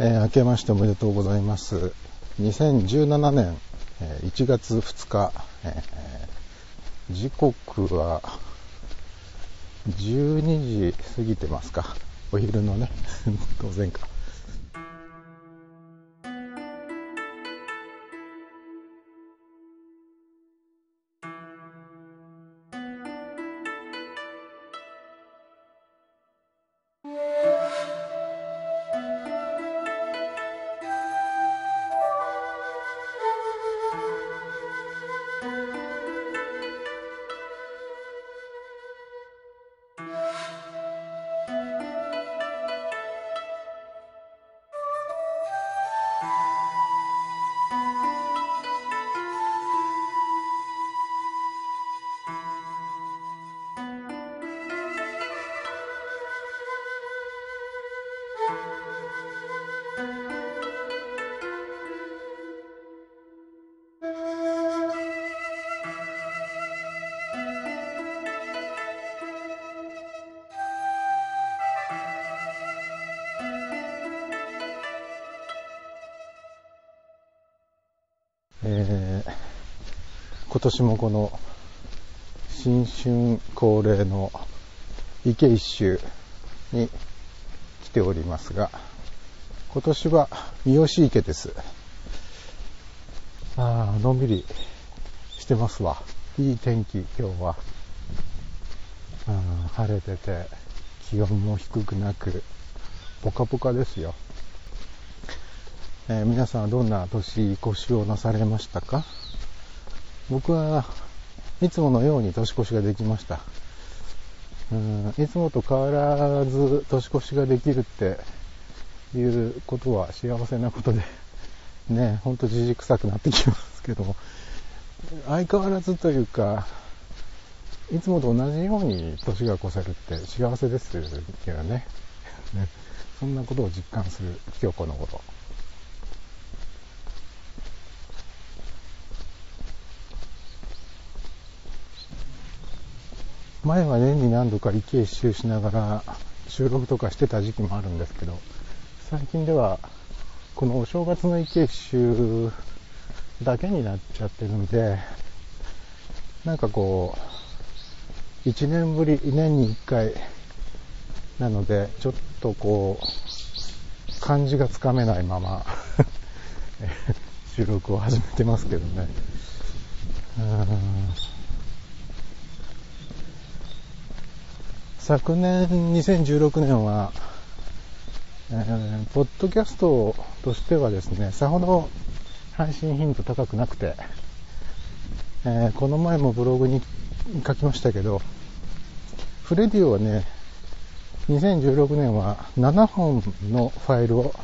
えー、明けましておめでとうございます。2017年、えー、1月2日、えー、時刻は12時過ぎてますか？お昼のね、当然か。今年もこの新春恒例の池一周に来ておりますが、今年は三好池です。ああ、のんびりしてますわ。いい天気、今日は。晴れてて、気温も低くなく、ポカポカですよ。えー、皆さんはどんな年越しをなされましたか？僕はいつものように年越しができました。うんいつもと変わらず年越しができるっていうことは幸せなことで、ね、ほんとじじくさくなってきますけども、相変わらずというか、いつもと同じように年が越せるって幸せですよね。ねそんなことを実感する今日このこ前は年に何度か池一周しながら収録とかしてた時期もあるんですけど、最近ではこのお正月の池一周だけになっちゃってるんで、なんかこう、1年ぶり、年に1回なので、ちょっとこう、感じがつかめないまま 収録を始めてますけどね。うん昨年2016年は、えー、ポッドキャストとしてはですね、さほど配信頻度高くなくて、えー、この前もブログに書きましたけど、フレディオはね、2016年は7本のファイルを、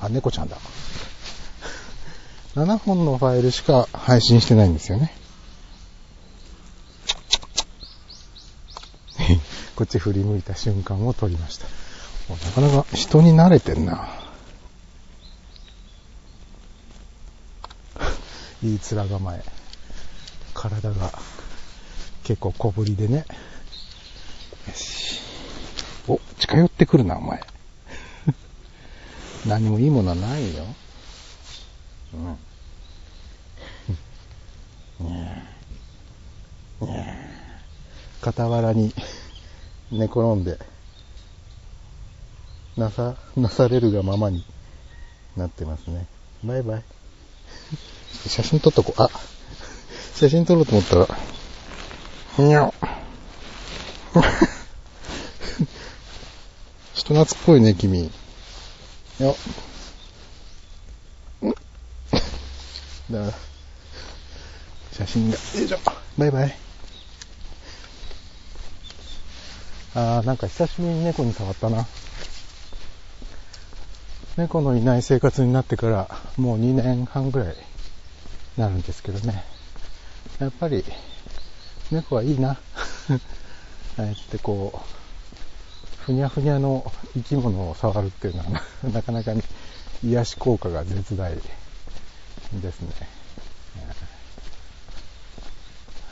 あ、猫ちゃんだ。7本のファイルしか配信してないんですよね。こっち振り向いた瞬間を撮りました。なかなか人に慣れてんな。いい面構え。体が結構小ぶりでね。よし。お、近寄ってくるな、お前。何もいいものはないよ。うん。ねえ。ねえ。傍らに寝転んで、なさ、なされるがままになってますね。バイバイ。写真撮っとこう。あ、写真撮ろうと思ったら、にゃ 人懐っこいね、君。よだから、写真が、よいしょ。バイバイ。あーなんか久しぶりに猫に触ったな。猫のいない生活になってからもう2年半ぐらいなるんですけどね。やっぱり猫はいいな。ああやってこう、ふにゃふにゃの生き物を触るっていうのは なかなかに癒し効果が絶大ですね。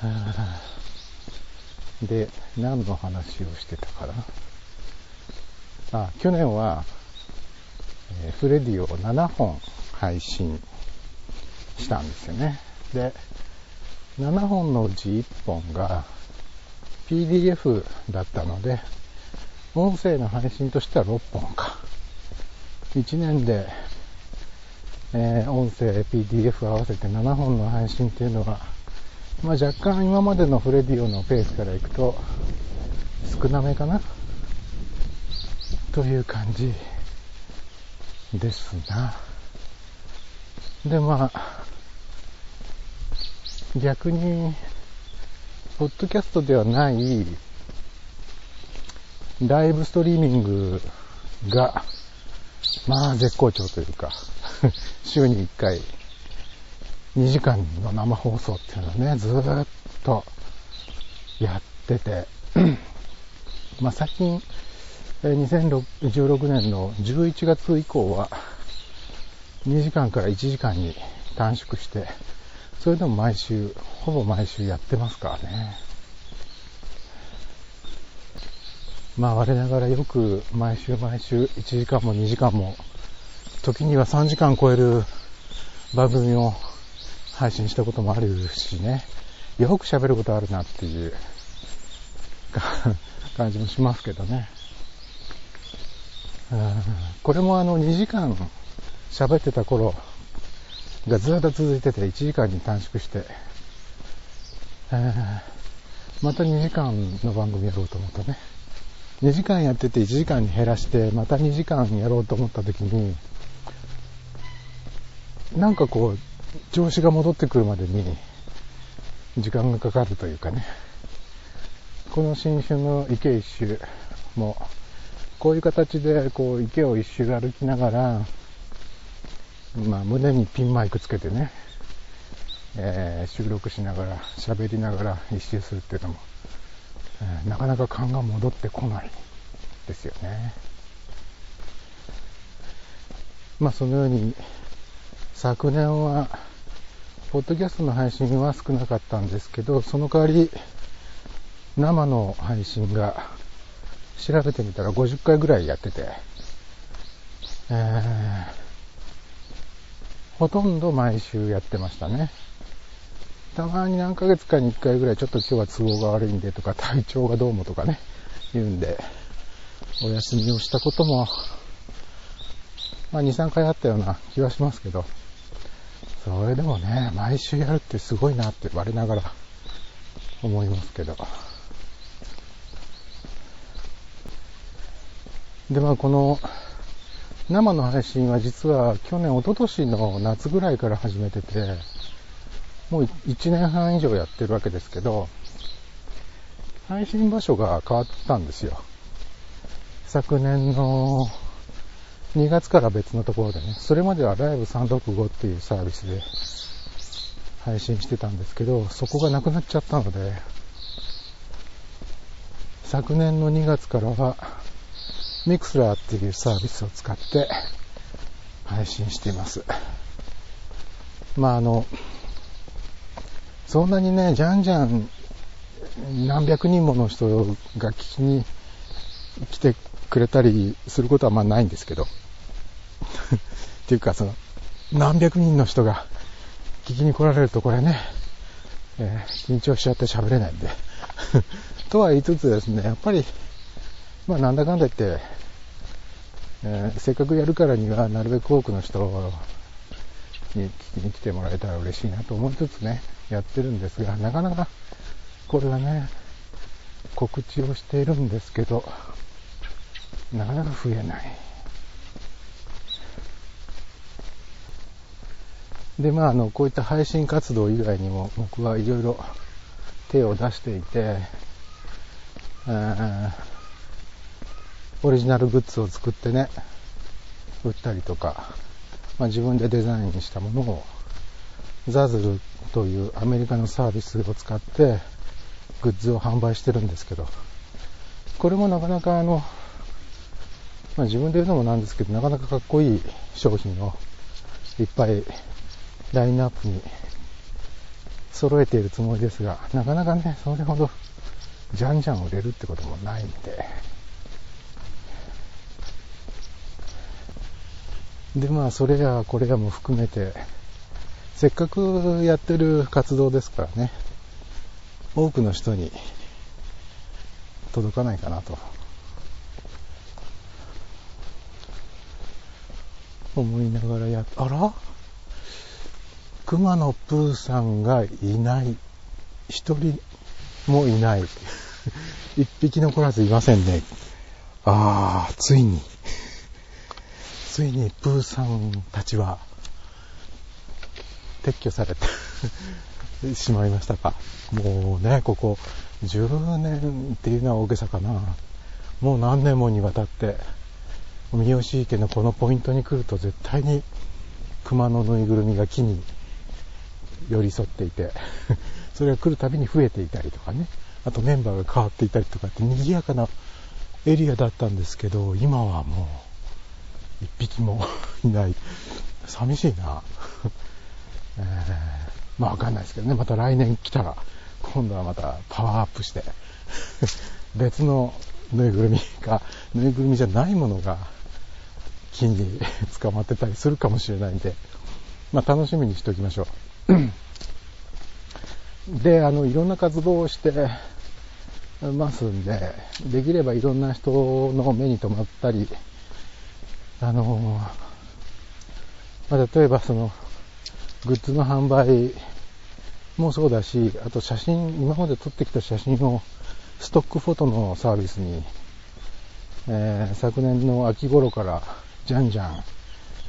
はあで、何の話をしてたかな？あ、去年は、えー、フレディを7本配信したんですよね。で、7本のうち1本が PDF だったので、音声の配信としては6本か。1年で、えー、音声、PDF 合わせて7本の配信っていうのは、まあ、若干今までのフレディオのペースからいくと少なめかなという感じですな。で、まあ、逆に、ポッドキャストではないライブストリーミングが、まあ絶好調というか、週に1回2時間の生放送っていうのをね、ずーっとやってて、まあ最近、2016年の11月以降は、2時間から1時間に短縮して、それでも毎週、ほぼ毎週やってますからね。まあ我ながらよく毎週毎週1時間も2時間も、時には3時間超える番組を配信したこともあるしね、よく喋ることあるなっていう 感じもしますけどね。これもあの2時間喋ってた頃がずっと続いてて1時間に短縮して、また2時間の番組やろうと思ったね。2時間やってて1時間に減らして、また2時間やろうと思った時に、なんかこう、調子が戻ってくるまでに時間がかかるというかね。この新春の池一周も、こういう形でこう池を一周歩きながら、まあ胸にピンマイクつけてね、えー、収録しながら、喋りながら一周するっていうのも、えー、なかなか勘が戻ってこないですよね。まあそのように昨年は、ポッドキャストの配信は少なかったんですけど、その代わり、生の配信が、調べてみたら50回ぐらいやってて、えー、ほとんど毎週やってましたね。たまに何ヶ月かに1回ぐらいちょっと今日は都合が悪いんでとか体調がどうもとかね、言うんで、お休みをしたことも、まあ2、3回あったような気はしますけど、それでもね、毎週やるってすごいなって我ながら思いますけど。で、まあこの生の配信は実は去年、一昨年の夏ぐらいから始めてて、もう1年半以上やってるわけですけど、配信場所が変わったんですよ。昨年の2月から別のところでね、それまではライブ365っていうサービスで配信してたんですけど、そこがなくなっちゃったので、昨年の2月からは、ミクスラーっていうサービスを使って配信しています。まああの、そんなにね、じゃんじゃん何百人もの人が聞きに来てくれたりすることはまあないんですけど、っていうか、その、何百人の人が聞きに来られるとこれね、えー、緊張しちゃって喋れないんで とは言いつつですね、やっぱり、まあなんだかんだ言って、えー、せっかくやるからにはなるべく多くの人に聞きに来てもらえたら嬉しいなと思いつつね、やってるんですが、なかなかこれはね、告知をしているんですけど、なかなか増えない。で、まあ、あの、こういった配信活動以外にも僕はいろいろ手を出していて、オリジナルグッズを作ってね、売ったりとか、まあ、自分でデザインしたものを、ザズルというアメリカのサービスを使ってグッズを販売してるんですけど、これもなかなかあの、まあ、自分で言うのもなんですけど、なかなかかっこいい商品をいっぱいラインナップに揃えているつもりですが、なかなかね、それほどじゃんじゃん売れるってこともないんで、で、まあ、それやこれやも含めて、せっかくやってる活動ですからね、多くの人に届かないかなと思いながらや、あら？熊野プーさんがいない。一人もいない。一匹残らずいませんね。ああ、ついに、ついにプーさんたちは撤去されて しまいましたか。もうね、ここ10年っていうのは大げさかな。もう何年もにわたって三好池のこのポイントに来ると絶対に熊のぬいぐるみが木に寄り添っていて それが来るたびに増えていたりとかね。あとメンバーが変わっていたりとかって賑やかなエリアだったんですけど今はもう一匹も いない。寂しいな、えー、まあわかんないですけどね。また来年来たら今度はまたパワーアップして別のぬいぐるみがぬいぐるみじゃないものが木に捕まってたりするかもしれないんで、まあ、楽しみにしておきましょう。で、あの、いろんな活動をしてますんで、できればいろんな人の目に留まったり、あの、まあ、例えばその、グッズの販売もそうだし、あと写真、今まで撮ってきた写真をストックフォトのサービスに、えー、昨年の秋頃からじゃんじゃん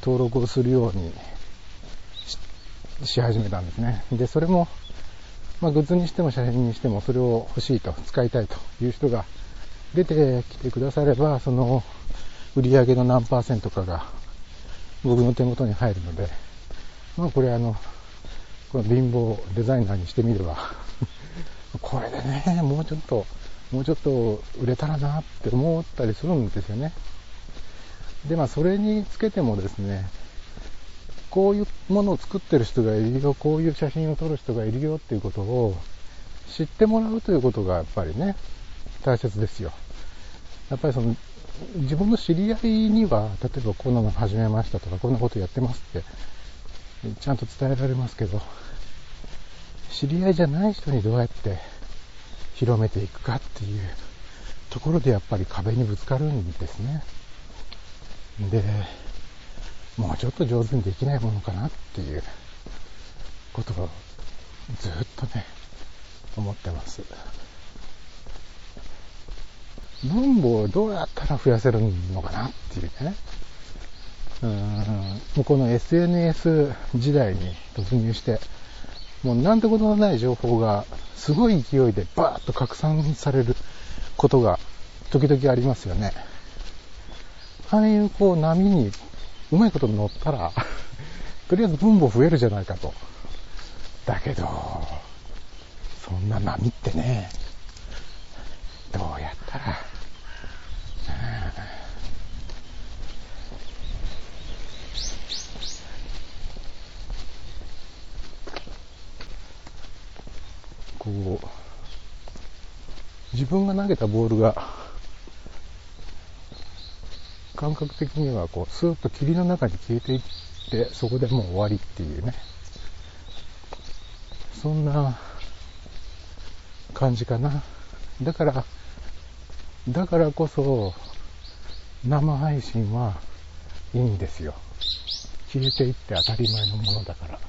登録をするようにし始めたんですね。で、それも、まあ、グッズにしても写真にしてもそれを欲しいと、使いたいという人が出てきてくだされば、その売り上げの何パーセントかが僕の手元に入るので、まあこれあの、この貧乏デザイナーにしてみれば これでね、もうちょっと、もうちょっと売れたらなって思ったりするんですよね。で、まあ、それにつけてもですね、こういうものを作ってる人がいるよ、こういう写真を撮る人がいるよっていうことを知ってもらうということがやっぱりね、大切ですよ。やっぱりその、自分の知り合いには、例えばこんなの始めましたとか、こんなことやってますって、ちゃんと伝えられますけど、知り合いじゃない人にどうやって広めていくかっていうところでやっぱり壁にぶつかるんですね。で、もうちょっと上手にできないものかなっていうことをずっとね、思ってます。分母をどうやったら増やせるのかなっていうね。うんもうこの SNS 時代に突入して、もうなんてことのない情報がすごい勢いでバーッと拡散されることが時々ありますよね。ああいうこう波にうまいこと乗ったら とりあえず分母増えるじゃないかと。だけど、そんな波ってね、どうやったら、こう、自分が投げたボールが感覚的にはこう、スーッと霧の中に消えていって、そこでもう終わりっていうね。そんな感じかな。だから、だからこそ、生配信はいいんですよ。消えていって当たり前のものだから。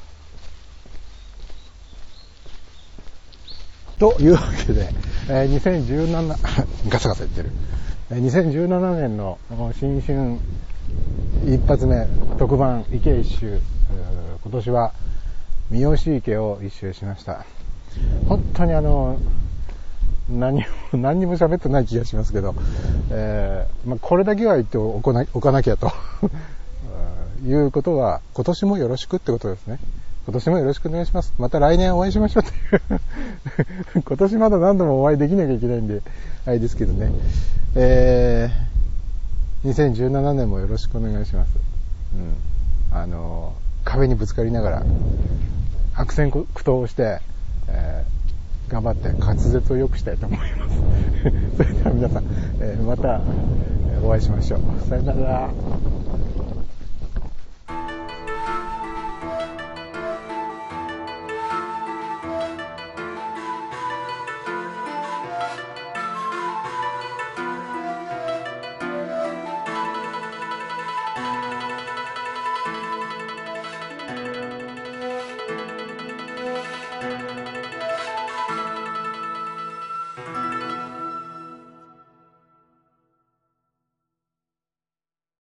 というわけで、えー、2017、ガサガサ言ってる。2017年の新春一発目特番池一周。今年は三好池を一周しました。本当にあの何も 何にも喋ってない気がしますけど、えー、まあ、これだけは言っておかなきゃと。いうことは今年もよろしくってことですね。今年もよろしくお願いします。また来年お会いしましょうという 今年まだ何度もお会いできなきゃいけないんで、あれですけどね。えー、2017年もよろしくお願いします。うん。あの、壁にぶつかりながら、悪戦苦闘をして、えー、頑張って滑舌を良くしたいと思います。それでは皆さん、えー、またお会いしましょう。さよなら。